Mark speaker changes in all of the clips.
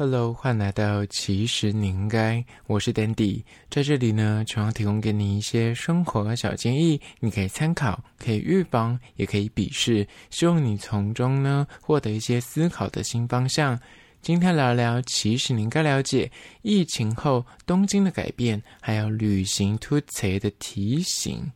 Speaker 1: Hello，欢迎来到其实你应该，我是 Dandy，在这里呢，主要提供给你一些生活小建议，你可以参考，可以预防，也可以鄙视，希望你从中呢获得一些思考的新方向。今天聊聊，其实你应该了解疫情后东京的改变，还有旅行突袭的提醒。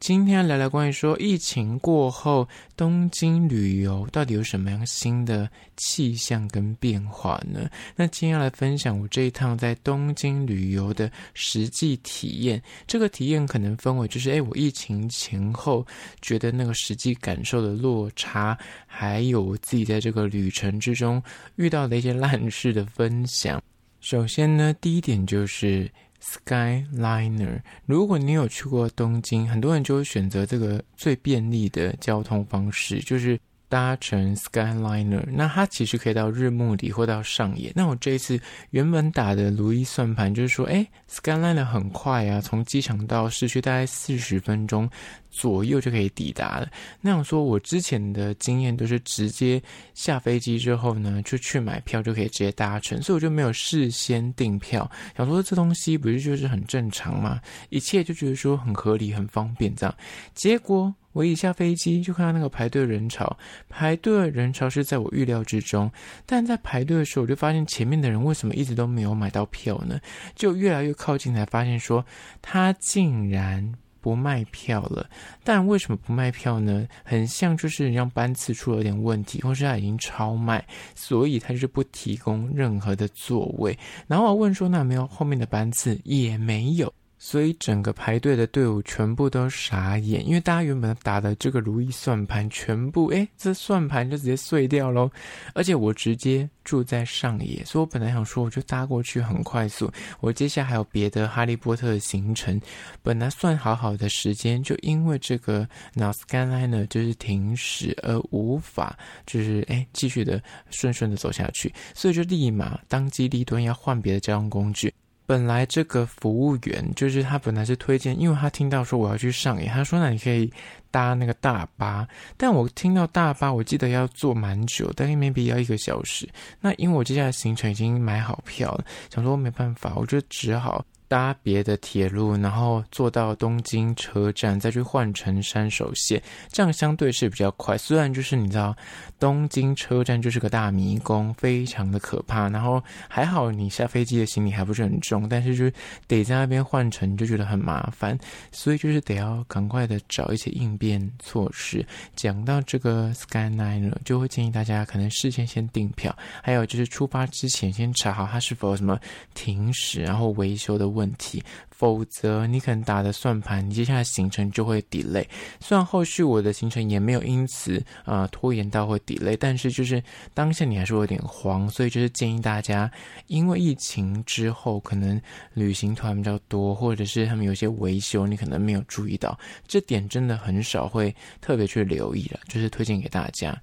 Speaker 1: 今天聊聊关于说疫情过后东京旅游到底有什么样新的气象跟变化呢？那今天要来分享我这一趟在东京旅游的实际体验。这个体验可能分为就是，诶，我疫情前后觉得那个实际感受的落差，还有我自己在这个旅程之中遇到的一些烂事的分享。首先呢，第一点就是。Skyliner，如果你有去过东京，很多人就会选择这个最便利的交通方式，就是。搭乘 Skyliner，那它其实可以到日暮里或到上野。那我这一次原本打的如意算盘就是说，哎，Skyliner 很快啊，从机场到市区大概四十分钟左右就可以抵达了。那样说，我之前的经验都是直接下飞机之后呢，就去买票就可以直接搭乘，所以我就没有事先订票。想说这东西不是就是很正常吗？一切就觉得说很合理、很方便这样。结果。我一下飞机就看到那个排队人潮，排队人潮是在我预料之中，但在排队的时候，我就发现前面的人为什么一直都没有买到票呢？就越来越靠近才发现说他竟然不卖票了。但为什么不卖票呢？很像就是让班次出了点问题，或是他已经超卖，所以他就是不提供任何的座位。然后我问说，那没有后面的班次？也没有。所以整个排队的队伍全部都傻眼，因为大家原本打的这个如意算盘全部，诶，这算盘就直接碎掉喽。而且我直接住在上野，所以我本来想说我就搭过去很快速，我接下来还有别的哈利波特的行程，本来算好好的时间，就因为这个 Skyliner 就是停驶而无法就是诶继续的顺顺的走下去，所以就立马当机立断要换别的交通工具。本来这个服务员就是他，本来是推荐，因为他听到说我要去上野，他说那你可以搭那个大巴，但我听到大巴，我记得要坐蛮久，但是 maybe 要一个小时。那因为我接下来行程已经买好票了，想说没办法，我就只好。搭别的铁路，然后坐到东京车站，再去换乘山手线，这样相对是比较快。虽然就是你知道，东京车站就是个大迷宫，非常的可怕。然后还好你下飞机的行李还不是很重，但是就是得在那边换乘，就觉得很麻烦。所以就是得要赶快的找一些应变措施。讲到这个 Skyliner，就会建议大家可能事先先订票，还有就是出发之前先查好它是否有什么停驶，然后维修的问题。否则你可能打的算盘，你接下来行程就会 delay。虽然后续我的行程也没有因此啊、拖延到会 delay，但是就是当下你还是有点慌，所以就是建议大家，因为疫情之后可能旅行团比较多，或者是他们有些维修，你可能没有注意到，这点真的很少会特别去留意了，就是推荐给大家。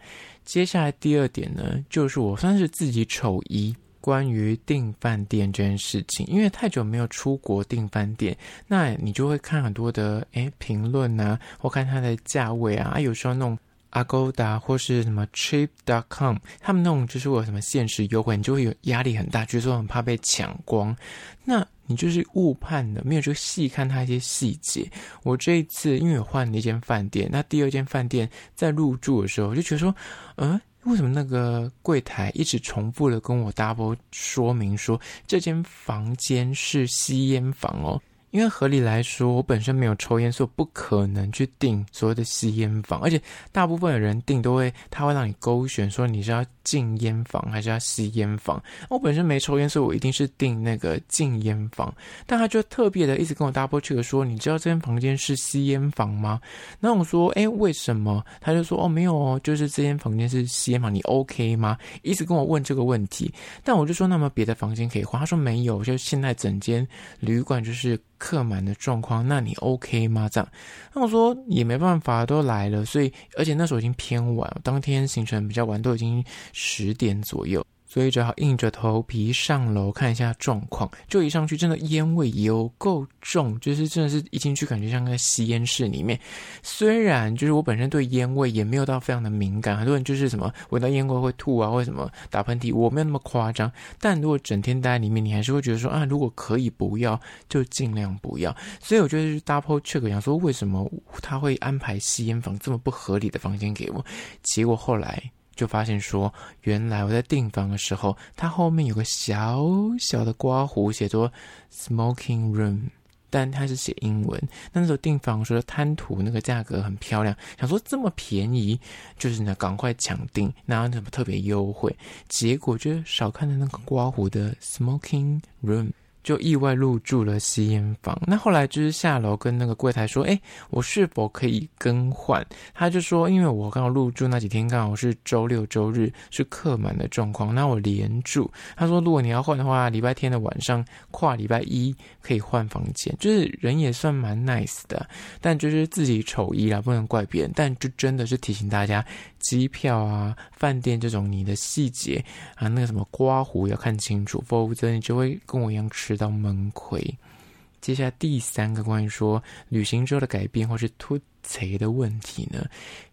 Speaker 1: 接下来第二点呢，就是我算是自己丑一。关于订饭店这件事情，因为太久没有出国订饭店，那你就会看很多的诶评论啊，或看它的价位啊，啊有时候那种 Agoda 或是什么 Trip.com，他们那种就是有什么限时优惠，你就会有压力很大，就是说很怕被抢光。那你就是误判的，没有去细看它一些细节。我这一次因为我换了一间饭店，那第二间饭店在入住的时候，我就觉得说，嗯。为什么那个柜台一直重复的跟我 double 说明说，这间房间是吸烟房哦？因为合理来说，我本身没有抽烟，所以我不可能去订所谓的吸烟房。而且大部分的人订都会，他会让你勾选说你是要禁烟房还是要吸烟房。我本身没抽烟，所以我一定是订那个禁烟房。但他就特别的一直跟我 double check 说，你知道这间房间是吸烟房吗？那我说，哎，为什么？他就说，哦，没有哦，就是这间房间是吸烟房，你 OK 吗？一直跟我问这个问题。但我就说，那么别的房间可以换？他说没有，就现在整间旅馆就是。客满的状况，那你 OK 吗？这样，那我说也没办法，都来了，所以而且那时候已经偏晚，当天行程比较晚，都已经十点左右。所以只好硬着头皮上楼看一下状况。就一上去，真的烟味有够重，就是真的是一进去感觉像在吸烟室里面。虽然就是我本身对烟味也没有到非常的敏感，很多人就是什么闻到烟味会吐啊，或者什么打喷嚏，我没有那么夸张。但如果整天待在里面，你还是会觉得说啊，如果可以不要，就尽量不要。所以我觉得就是 double check，想说为什么他会安排吸烟房这么不合理的房间给我？结果后来就发现说，原来我在订房的时候，它后面有个小小的刮胡，写作 smoking room，但它是写英文。那时候订房说贪图那个价格很漂亮，想说这么便宜，就是呢赶快抢订，哪有什么特别优惠？结果就少看了那个刮胡的 smoking room。就意外入住了吸烟房。那后来就是下楼跟那个柜台说：“哎，我是否可以更换？”他就说：“因为我刚好入住那几天刚好是周六周日是客满的状况，那我连住。”他说：“如果你要换的话，礼拜天的晚上跨礼拜一可以换房间。”就是人也算蛮 nice 的，但就是自己丑意啦，不能怪别人。但就真的是提醒大家，机票啊、饭店这种你的细节啊，那个什么刮胡要看清楚，否则你就会跟我一样吃。到闷亏。接下来第三个关于说旅行之后的改变，或是突谁的问题呢？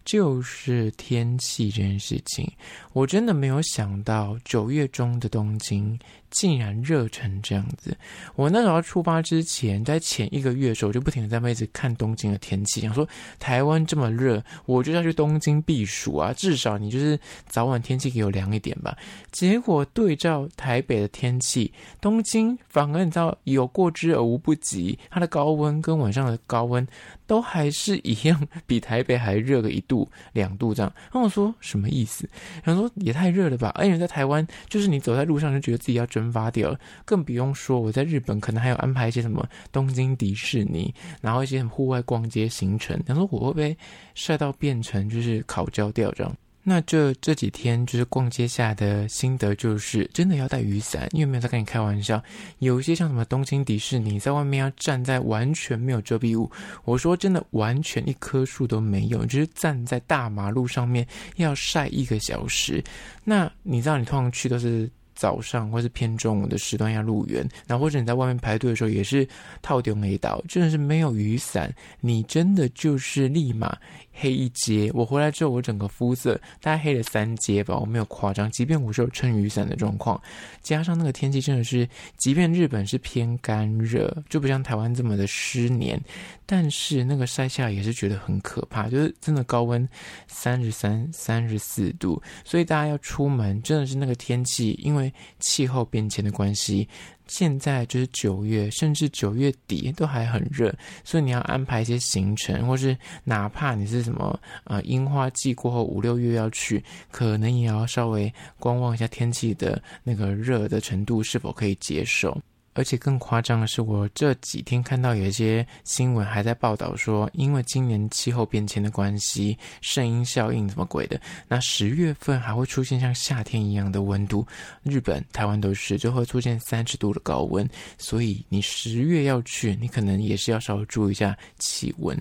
Speaker 1: 就是天气这件事情，我真的没有想到九月中的东京竟然热成这样子。我那时候出发之前，在前一个月的时候，我就不停的在一直看东京的天气，想说台湾这么热，我就要去东京避暑啊，至少你就是早晚天气给我凉一点吧。结果对照台北的天气，东京反而你知道有过之而无不及，它的高温跟晚上的高温都还是一样，比台北还热个一度。度两度这样，然后我说什么意思？然后说也太热了吧！而且在台湾，就是你走在路上就觉得自己要蒸发掉了，更不用说我在日本，可能还有安排一些什么东京迪士尼，然后一些户外逛街行程。然后说我会不会晒到变成就是烤焦掉这样？那这这几天就是逛街下的心得，就是真的要带雨伞，因为没有在跟你开玩笑。有一些像什么东京迪士尼，在外面要站在完全没有遮蔽物，我说真的，完全一棵树都没有，就是站在大马路上面要晒一个小时。那你知道，你通常去都是。早上或是偏中午的时段要入园，然后或者你在外面排队的时候也是套丢没倒，真的是没有雨伞，你真的就是立马黑一阶。我回来之后，我整个肤色大概黑了三阶吧，我没有夸张。即便我是有撑雨伞的状况，加上那个天气真的是，即便日本是偏干热，就不像台湾这么的湿黏，但是那个晒下来也是觉得很可怕，就是真的高温三十三、三十四度，所以大家要出门真的是那个天气，因为。气候变迁的关系，现在就是九月，甚至九月底都还很热，所以你要安排一些行程，或是哪怕你是什么呃樱花季过后五六月要去，可能也要稍微观望一下天气的那个热的程度是否可以接受。而且更夸张的是，我这几天看到有一些新闻还在报道说，因为今年气候变迁的关系，圣婴效应什么鬼的，那十月份还会出现像夏天一样的温度，日本、台湾都是就会出现三十度的高温，所以你十月要去，你可能也是要稍微注意一下气温。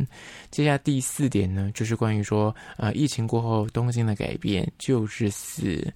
Speaker 1: 接下来第四点呢，就是关于说，呃，疫情过后东京的改变，就是四。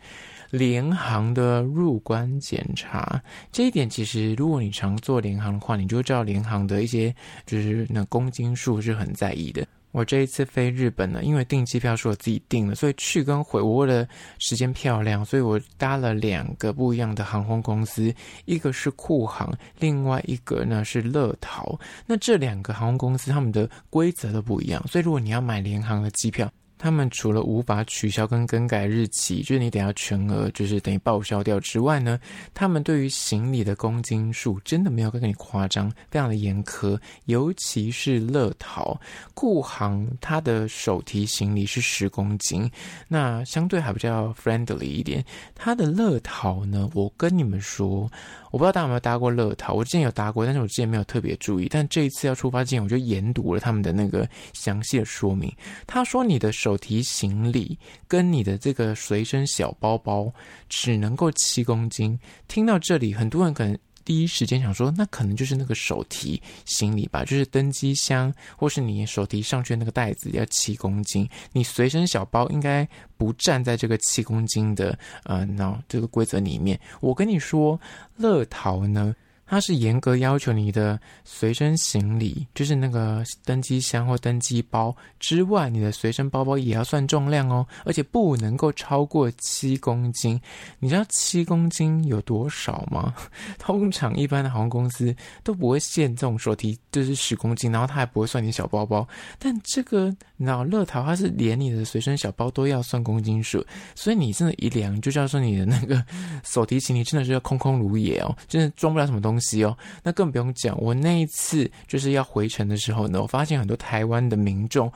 Speaker 1: 联航的入关检查，这一点其实，如果你常做联航的话，你就知道联航的一些就是那公斤数是很在意的。我这一次飞日本呢，因为订机票是我自己订的，所以去跟回我为了时间漂亮，所以我搭了两个不一样的航空公司，一个是酷航，另外一个呢是乐桃。那这两个航空公司他们的规则都不一样，所以如果你要买联航的机票。他们除了无法取消跟更改日期，就是你等下全额就是等于报销掉之外呢，他们对于行李的公斤数真的没有跟你夸张，非常的严苛。尤其是乐淘、酷航，他的手提行李是十公斤，那相对还比较 friendly 一点。他的乐淘呢，我跟你们说。我不知道大家有没有搭过乐淘，我之前有搭过，但是我之前没有特别注意。但这一次要出发之前，我就研读了他们的那个详细的说明。他说，你的手提行李跟你的这个随身小包包只能够七公斤。听到这里，很多人可能第一时间想说，那可能就是那个手提行李吧，就是登机箱，或是你手提上去的那个袋子要七公斤，你随身小包应该不站在这个七公斤的呃，那这个规则里面。我跟你说，乐桃呢。它是严格要求你的随身行李，就是那个登机箱或登机包之外，你的随身包包也要算重量哦，而且不能够超过七公斤。你知道七公斤有多少吗？通常一般的航空公司都不会限这种手提，就是十公斤，然后他还不会算你小包包。但这个，你知道乐桃它是连你的随身小包都要算公斤数，所以你真的，一量就叫说你的那个手提行李真的是要空空如也哦，真的装不了什么东西。东西哦，那更不用讲。我那一次就是要回程的时候呢，我发现很多台湾的民众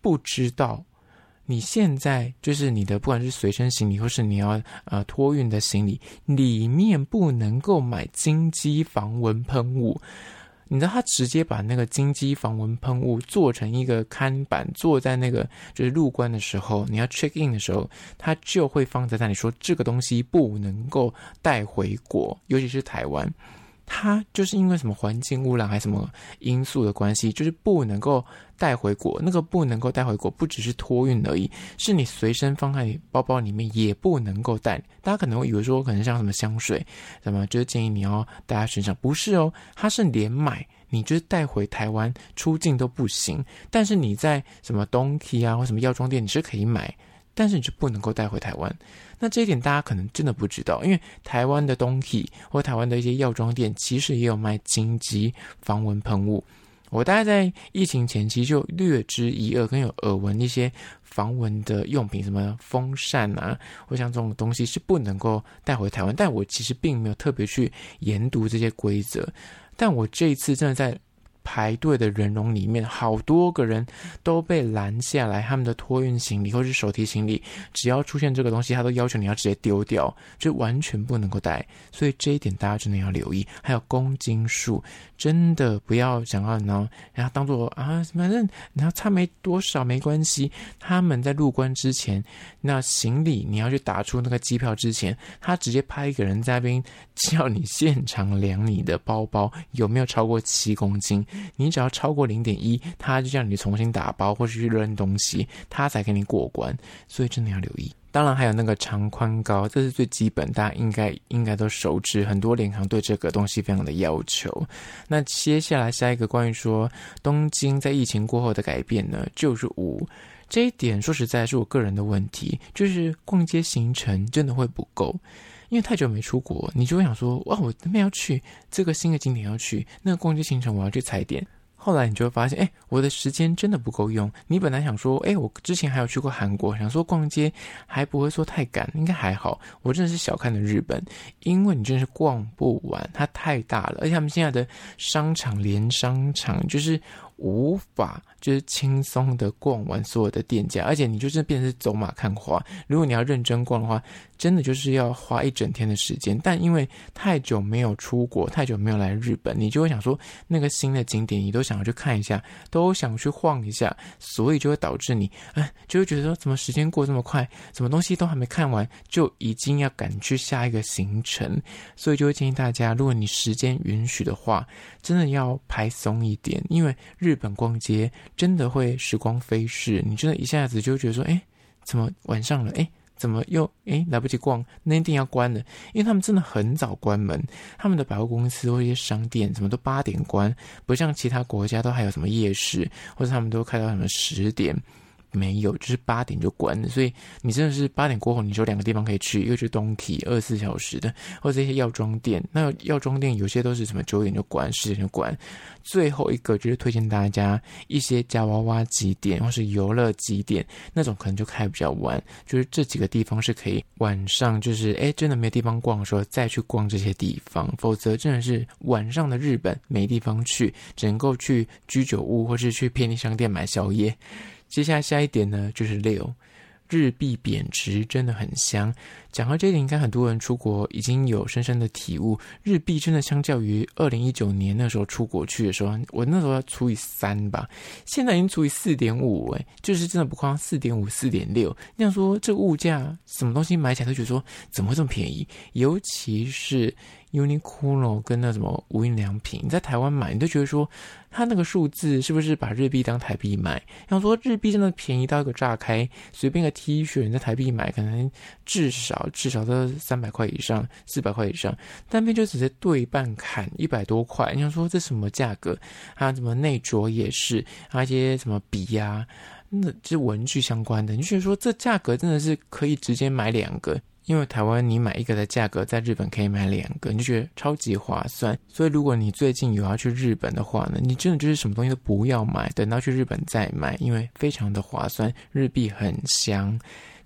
Speaker 1: 不知道，你现在就是你的不管是随身行李或是你要呃托运的行李里面不能够买金鸡防蚊喷雾。你知道他直接把那个金鸡防蚊喷雾做成一个看板，坐在那个就是入关的时候，你要 check in 的时候，他就会放在那里说这个东西不能够带回国，尤其是台湾。它就是因为什么环境污染还是什么因素的关系，就是不能够带回国。那个不能够带回国，不只是托运而已，是你随身放在包包里面也不能够带。大家可能会以为说，可能像什么香水，什么就是建议你要带在身上，不是哦，它是连买，你就是带回台湾出境都不行。但是你在什么 Donkey 啊或什么药妆店，你是可以买。但是你就不能够带回台湾，那这一点大家可能真的不知道，因为台湾的东西或台湾的一些药妆店其实也有卖金鸡防蚊喷雾。我大概在疫情前期就略知一二，跟有耳闻一些防蚊的用品，什么风扇啊，或像这种东西是不能够带回台湾。但我其实并没有特别去研读这些规则，但我这一次真的在。排队的人龙里面，好多个人都被拦下来，他们的托运行李或是手提行李，只要出现这个东西，他都要求你要直接丢掉，就完全不能够带。所以这一点大家真的要留意。还有公斤数，真的不要想要呢，然后当做啊，反正然后差没多少没关系。他们在入关之前，那行李你要去打出那个机票之前，他直接派一个人在那边叫你现场量你的包包有没有超过七公斤。你只要超过零点一，他就叫你重新打包或是去扔东西，他才给你过关。所以真的要留意。当然还有那个长宽高，这是最基本，大家应该应该都熟知。很多联航对这个东西非常的要求。那接下来下一个关于说东京在疫情过后的改变呢，就是五这一点，说实在是我个人的问题，就是逛街行程真的会不够。因为太久没出国，你就会想说，哇，我那边要去这个新的景点要去，那个逛街行程我要去踩点。后来你就会发现，哎，我的时间真的不够用。你本来想说，哎，我之前还有去过韩国，想说逛街还不会说太赶，应该还好。我真的是小看了日本，因为你真的是逛不完，它太大了，而且他们现在的商场连商场就是。无法就是轻松的逛完所有的店家，而且你就是变成走马看花。如果你要认真逛的话，真的就是要花一整天的时间。但因为太久没有出国，太久没有来日本，你就会想说那个新的景点你都想要去看一下，都想去晃一下，所以就会导致你哎，就会觉得说怎么时间过这么快，什么东西都还没看完，就已经要赶去下一个行程。所以就会建议大家，如果你时间允许的话，真的要排松一点，因为日本逛街真的会时光飞逝，你真的一下子就觉得说，哎，怎么晚上了？哎，怎么又哎来不及逛？那一定要关了，因为他们真的很早关门，他们的百货公司或一些商店怎么都八点关，不像其他国家都还有什么夜市，或者他们都开到什么十点。没有，就是八点就关了，所以你真的是八点过后，你就两个地方可以去，一个是东体二十四小时的，或者一些药妆店。那药妆店有些都是什么九点就关，十点就关。最后一个就是推荐大家一些夹娃娃机店或是游乐机店，那种可能就开比较晚。就是这几个地方是可以晚上，就是哎真的没地方逛的时候再去逛这些地方，否则真的是晚上的日本没地方去，只能够去居酒屋或是去便利商店买宵夜。接下来下一点呢，就是六，日币贬值真的很香。讲到这里，应该很多人出国已经有深深的体悟，日币真的相较于二零一九年那时候出国去的时候，我那时候要除以三吧，现在已经除以四点五，哎，就是真的不夸张，四点五、四点六。那样说，这物价什么东西买起来都觉得说怎么会这么便宜？尤其是。Uniqlo 跟那什么无印良品，你在台湾买，你都觉得说，它那个数字是不是把日币当台币买？要说日币真的便宜到一个炸开，随便个 T 恤你在台币买，可能至少至少都三百块以上，四百块以上，单边就直接对半砍一百多块。你想说这什么价格？还有什么内着也是，还有一些什么笔呀、啊，那这文具相关的，你就觉得说这价格真的是可以直接买两个。因为台湾你买一个的价格，在日本可以买两个，你就觉得超级划算。所以如果你最近有要去日本的话呢，你真的就是什么东西都不要买，等到去日本再买，因为非常的划算，日币很香。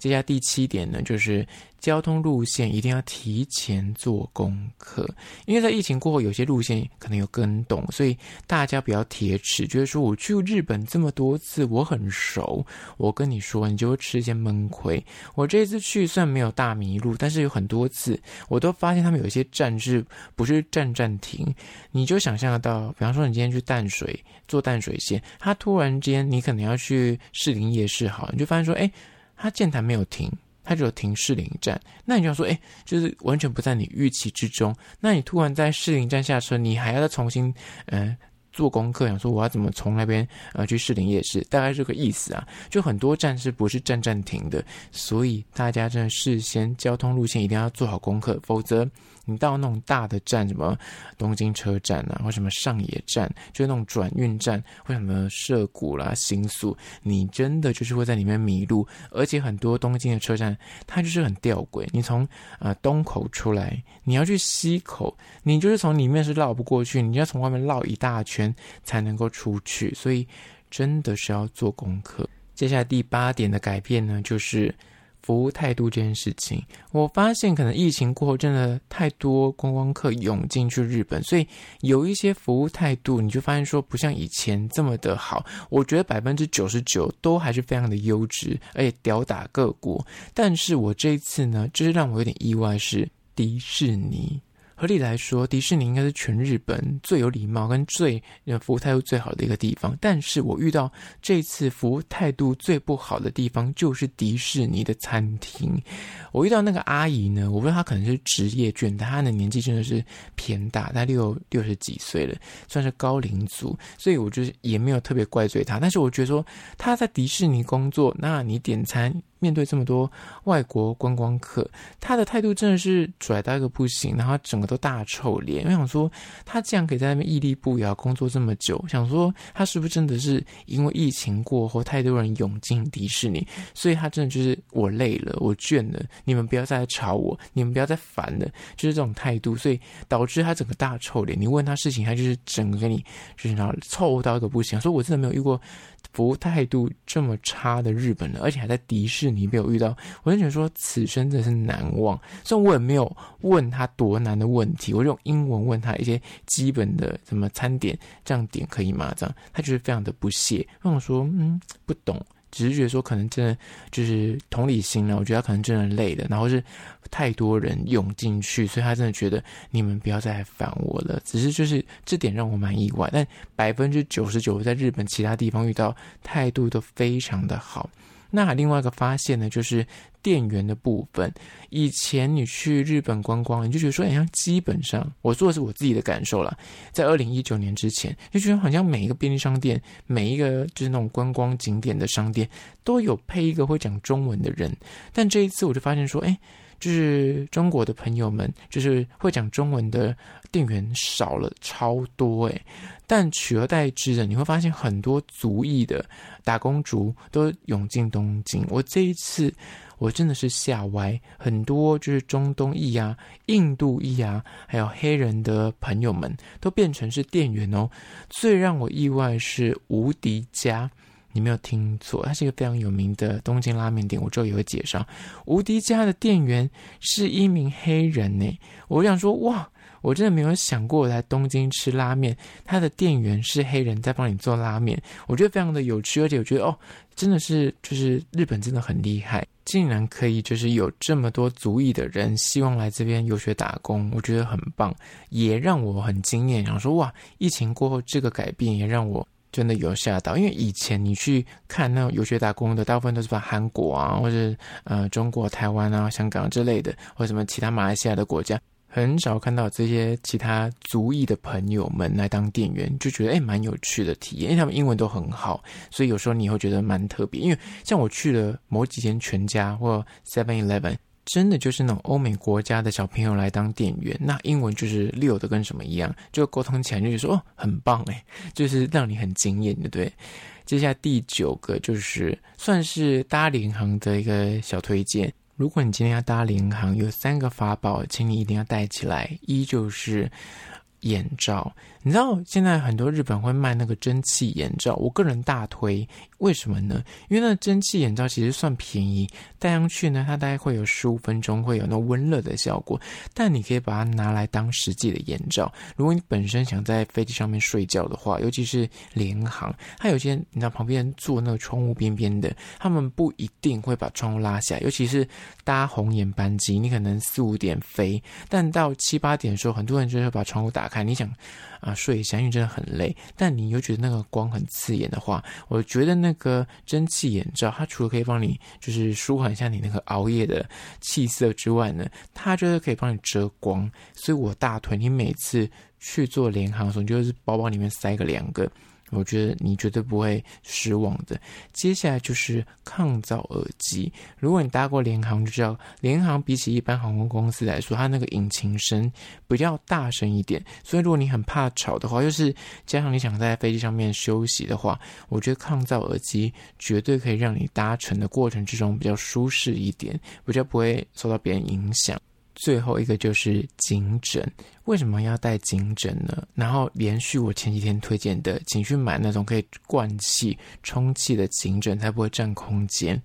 Speaker 1: 接下第七点呢，就是。交通路线一定要提前做功课，因为在疫情过后，有些路线可能有更动，所以大家不要铁齿，觉得说我去日本这么多次，我很熟。我跟你说，你就会吃一些闷亏。我这次去算没有大迷路，但是有很多次，我都发现他们有一些站是不是站站停？你就想象得到，比方说你今天去淡水坐淡水线，他突然间你可能要去士林夜市，好，你就发现说，哎，他剑潭没有停。他就停士林站，那你就要说，哎，就是完全不在你预期之中。那你突然在士林站下车，你还要再重新，嗯、做功课，想说我要怎么从那边呃去士林夜市，大概这个意思啊。就很多站是不是站站停的，所以大家真的事先交通路线一定要做好功课，否则。你到那种大的站，什么东京车站啊，或什么上野站，就是那种转运站，或什么涩谷啦、新宿，你真的就是会在里面迷路。而且很多东京的车站，它就是很吊诡。你从呃东口出来，你要去西口，你就是从里面是绕不过去，你要从外面绕一大圈才能够出去。所以真的是要做功课。接下来第八点的改变呢，就是。服务态度这件事情，我发现可能疫情过后，真的太多观光客涌进去日本，所以有一些服务态度，你就发现说不像以前这么的好。我觉得百分之九十九都还是非常的优质，而且吊打各国。但是我这一次呢，就是让我有点意外，是迪士尼。合理来说，迪士尼应该是全日本最有礼貌跟最服务态度最好的一个地方。但是我遇到这次服务态度最不好的地方，就是迪士尼的餐厅。我遇到那个阿姨呢，我不知道她可能是职业倦，但她的年纪真的是偏大，她六六十几岁了，算是高龄族，所以我就是也没有特别怪罪她。但是我觉得说她在迪士尼工作，那你点餐。面对这么多外国观光客，他的态度真的是拽到一个不行，然后整个都大臭脸。我想说，他这样可以在那边屹立不摇工作这么久，想说他是不是真的是因为疫情过后太多人涌进迪士尼，所以他真的就是我累了，我倦了，你们不要再来吵我，你们不要再烦了，就是这种态度，所以导致他整个大臭脸。你问他事情，他就是整个给你就是然后臭到一个不行。所以我真的没有遇过。服务态度这么差的日本人，而且还在迪士尼没有遇到，我就觉得说此生真的是难忘。虽然我也没有问他多难的问题，我就用英文问他一些基本的什么餐点这样点可以吗？这样他就是非常的不屑，跟我说嗯不懂。只是觉得说，可能真的就是同理心了。我觉得他可能真的累了，然后是太多人涌进去，所以他真的觉得你们不要再烦我了。只是就是这点让我蛮意外，但百分之九十九在日本其他地方遇到态度都非常的好。那另外一个发现呢，就是店员的部分。以前你去日本观光，你就觉得说，好像基本上，我说的是我自己的感受啦。在二零一九年之前，就觉得好像每一个便利商店，每一个就是那种观光景点的商店，都有配一个会讲中文的人。但这一次我就发现说，哎，就是中国的朋友们，就是会讲中文的店员少了超多，哎。但取而代之的，你会发现很多族裔的打工族都涌进东京。我这一次我真的是吓歪，很多就是中东裔啊、印度裔啊，还有黑人的朋友们都变成是店员哦。最让我意外是无敌家。你没有听错，它是一个非常有名的东京拉面店。我之后也会介绍。无敌家的店员是一名黑人呢，我想说哇。我真的没有想过我在东京吃拉面，他的店员是黑人在帮你做拉面，我觉得非常的有趣，而且我觉得哦，真的是就是日本真的很厉害，竟然可以就是有这么多族裔的人希望来这边游学打工，我觉得很棒，也让我很惊艳。然后说哇，疫情过后这个改变也让我真的有吓到，因为以前你去看那种游学打工的，大部分都是把韩国啊，或者呃中国、台湾啊、香港之类的，或者什么其他马来西亚的国家。很少看到这些其他族裔的朋友们来当店员，就觉得诶蛮有趣的体验，因为他们英文都很好，所以有时候你会觉得蛮特别。因为像我去了某几间全家或 Seven Eleven，真的就是那种欧美国家的小朋友来当店员，那英文就是溜的跟什么一样，就沟通起来就觉得说哦很棒诶，就是让你很惊艳，对不对？接下来第九个就是算是搭联航的一个小推荐。如果你今天要搭联航，有三个法宝，请你一定要带起来。一就是眼罩。你知道现在很多日本会卖那个蒸汽眼罩，我个人大推。为什么呢？因为那蒸汽眼罩其实算便宜，戴上去呢，它大概会有十五分钟会有那温热的效果。但你可以把它拿来当实际的眼罩。如果你本身想在飞机上面睡觉的话，尤其是联航，它有些你知道旁边坐那个窗户边边的，他们不一定会把窗户拉下。尤其是搭红眼班机，你可能四五点飞，但到七八点的时候，很多人就会把窗户打开。你想。啊，睡一下，因为真的很累。但你又觉得那个光很刺眼的话，我觉得那个蒸汽眼罩，它除了可以帮你就是舒缓一下你那个熬夜的气色之外呢，它就是可以帮你遮光。所以我大腿，你每次去做联航的时候，就是包包里面塞个两个。我觉得你绝对不会失望的。接下来就是抗噪耳机。如果你搭过联航，就知道联航比起一般航空公司来说，它那个引擎声比较大声一点。所以如果你很怕吵的话，又是加上你想在飞机上面休息的话，我觉得抗噪耳机绝对可以让你搭乘的过程之中比较舒适一点，比较不会受到别人影响。最后一个就是颈枕，为什么要带颈枕呢？然后连续我前几天推荐的，请去买那种可以灌气、充气的颈枕，才不会占空间。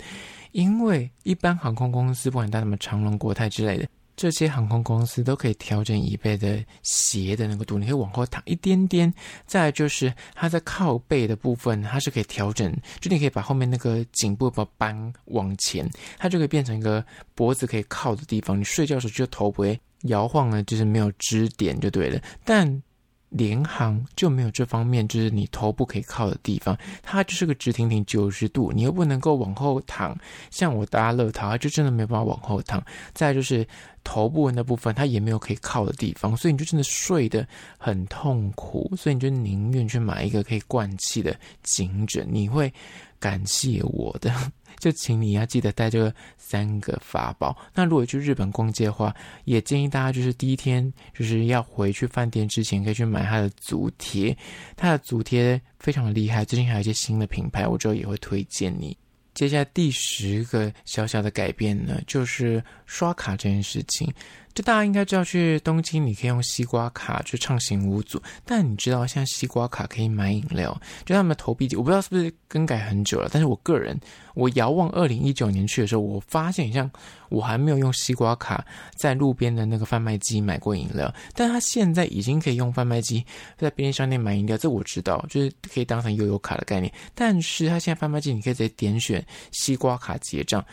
Speaker 1: 因为一般航空公司，不管带什么长龙、国泰之类的。这些航空公司都可以调整椅背的斜的那个度，你可以往后躺一点点。再来就是它在靠背的部分，它是可以调整，就你可以把后面那个颈部把扳往前，它就可以变成一个脖子可以靠的地方。你睡觉的时候就头不会摇晃了，就是没有支点就对了。但联航就没有这方面，就是你头部可以靠的地方，它就是个直挺挺九十度，你又不能够往后躺。像我搭乐桃，它就真的没办法往后躺。再就是头部那部分，它也没有可以靠的地方，所以你就真的睡得很痛苦。所以你就宁愿去买一个可以灌气的颈枕，你会感谢我的。就请你要记得带这个三个法宝。那如果去日本逛街的话，也建议大家就是第一天就是要回去饭店之前，可以去买它的足贴。它的足贴非常的厉害，最近还有一些新的品牌，我之后也会推荐你。接下来第十个小小的改变呢，就是刷卡这件事情。就大家应该知道，去东京你可以用西瓜卡去畅行无阻。但你知道，现在西瓜卡可以买饮料，就他们的投币机，我不知道是不是更改很久了。但是我个人，我遥望二零一九年去的时候，我发现像我还没有用西瓜卡在路边的那个贩卖机买过饮料。但他现在已经可以用贩卖机在便利商店买饮料，这我知道，就是可以当成悠游卡的概念。但是他现在贩卖机你可以直接点选西瓜卡结账。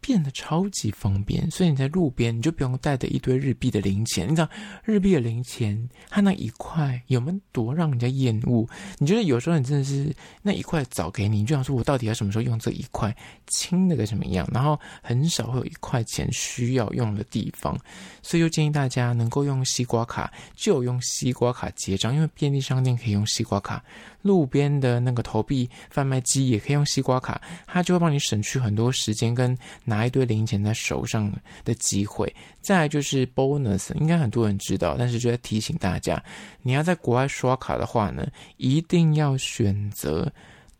Speaker 1: 变得超级方便，所以你在路边你就不用带着一堆日币的零钱。你知道日币的零钱，它那一块有没有多让人家厌恶？你觉得有时候你真的是那一块早给你，你就想说我到底要什么时候用这一块，轻的个什么样？然后很少会有一块钱需要用的地方，所以就建议大家能够用西瓜卡就用西瓜卡结账，因为便利商店可以用西瓜卡。路边的那个投币贩卖机也可以用西瓜卡，它就会帮你省去很多时间跟拿一堆零钱在手上的机会。再来就是 bonus，应该很多人知道，但是就在提醒大家，你要在国外刷卡的话呢，一定要选择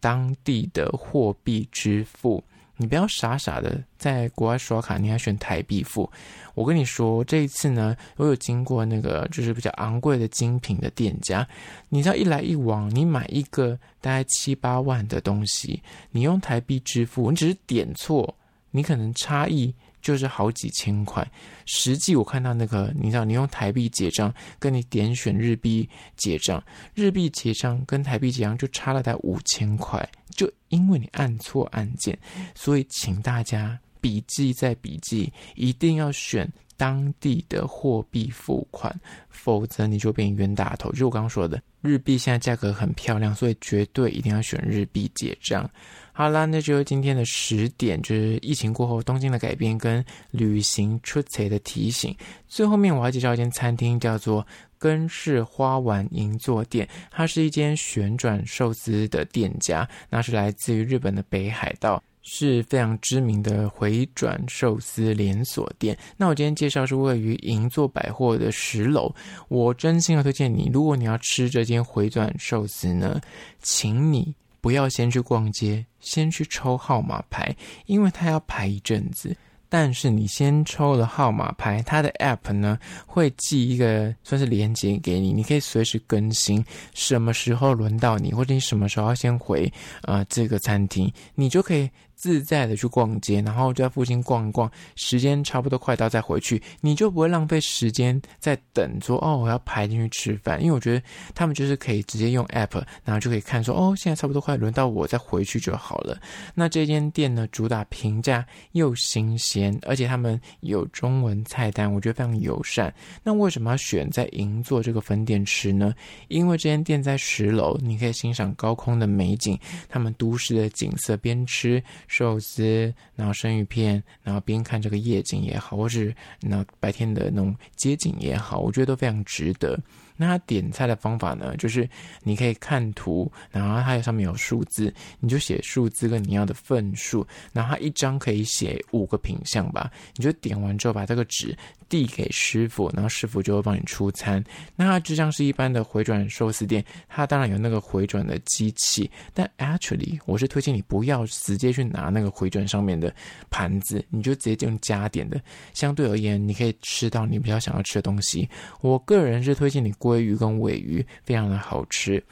Speaker 1: 当地的货币支付。你不要傻傻的在国外刷卡，你还选台币付。我跟你说，这一次呢，我有经过那个就是比较昂贵的精品的店家，你知道一来一往，你买一个大概七八万的东西，你用台币支付，你只是点错，你可能差异。就是好几千块，实际我看到那个，你知道，你用台币结账，跟你点选日币结账，日币结账跟台币结账就差了大概五千块，就因为你按错按键，所以请大家笔记在笔记，一定要选当地的货币付款，否则你就变冤大头。就我刚刚说的，日币现在价格很漂亮，所以绝对一定要选日币结账。好啦，那就是今天的十点，就是疫情过后东京的改变跟旅行出差的提醒。最后面我要介绍一间餐厅，叫做根室花丸银座店，它是一间旋转寿司的店家，那是来自于日本的北海道，是非常知名的回转寿司连锁店。那我今天介绍是位于银座百货的十楼，我真心要推荐你，如果你要吃这间回转寿司呢，请你。不要先去逛街，先去抽号码牌，因为它要排一阵子。但是你先抽了号码牌，它的 App 呢会寄一个算是链接给你，你可以随时更新什么时候轮到你，或者你什么时候要先回啊、呃、这个餐厅，你就可以。自在的去逛街，然后就在附近逛一逛，时间差不多快到再回去，你就不会浪费时间在等说哦，我要排进去吃饭。因为我觉得他们就是可以直接用 app，然后就可以看说哦，现在差不多快轮到我再回去就好了。那这间店呢，主打平价又新鲜，而且他们有中文菜单，我觉得非常友善。那为什么要选在银座这个分店吃呢？因为这间店在十楼，你可以欣赏高空的美景，他们都市的景色边吃。寿司，然后生鱼片，然后边看这个夜景也好，或是那白天的那种街景也好，我觉得都非常值得。那他点菜的方法呢，就是你可以看图，然后它上面有数字，你就写数字跟你要的份数，然后它一张可以写五个品项吧，你就点完之后把这个纸递给师傅，然后师傅就会帮你出餐。那它就像是一般的回转寿司店，它当然有那个回转的机器，但 actually 我是推荐你不要直接去拿那个回转上面的盘子，你就直接用加点的，相对而言你可以吃到你比较想要吃的东西。我个人是推荐你。鲑鱼跟尾鱼非常的好吃，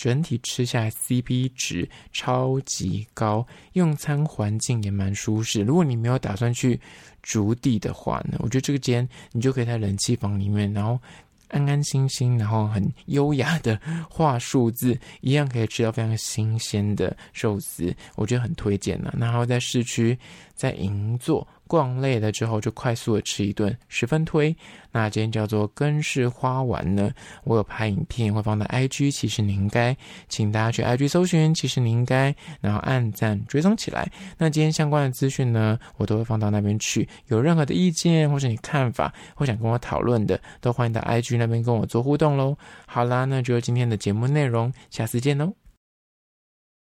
Speaker 1: 整体吃下来 CP 值超级高，用餐环境也蛮舒适。如果你没有打算去竹地的话呢，我觉得这个间你就可以在冷气房里面，然后安安心心，然后很优雅的画数字，一样可以吃到非常新鲜的寿司，我觉得很推荐呢。然后在市区，在银座。逛累了之后，就快速的吃一顿，十分推。那今天叫做根式花丸呢，我有拍影片会放到 IG，其实你应该，请大家去 IG 搜寻，其实你应该，然后按赞追踪起来。那今天相关的资讯呢，我都会放到那边去。有任何的意见或是你看法，或想跟我讨论的，都欢迎到 IG 那边跟我做互动喽。好啦，那就今天的节目内容，下次见喽。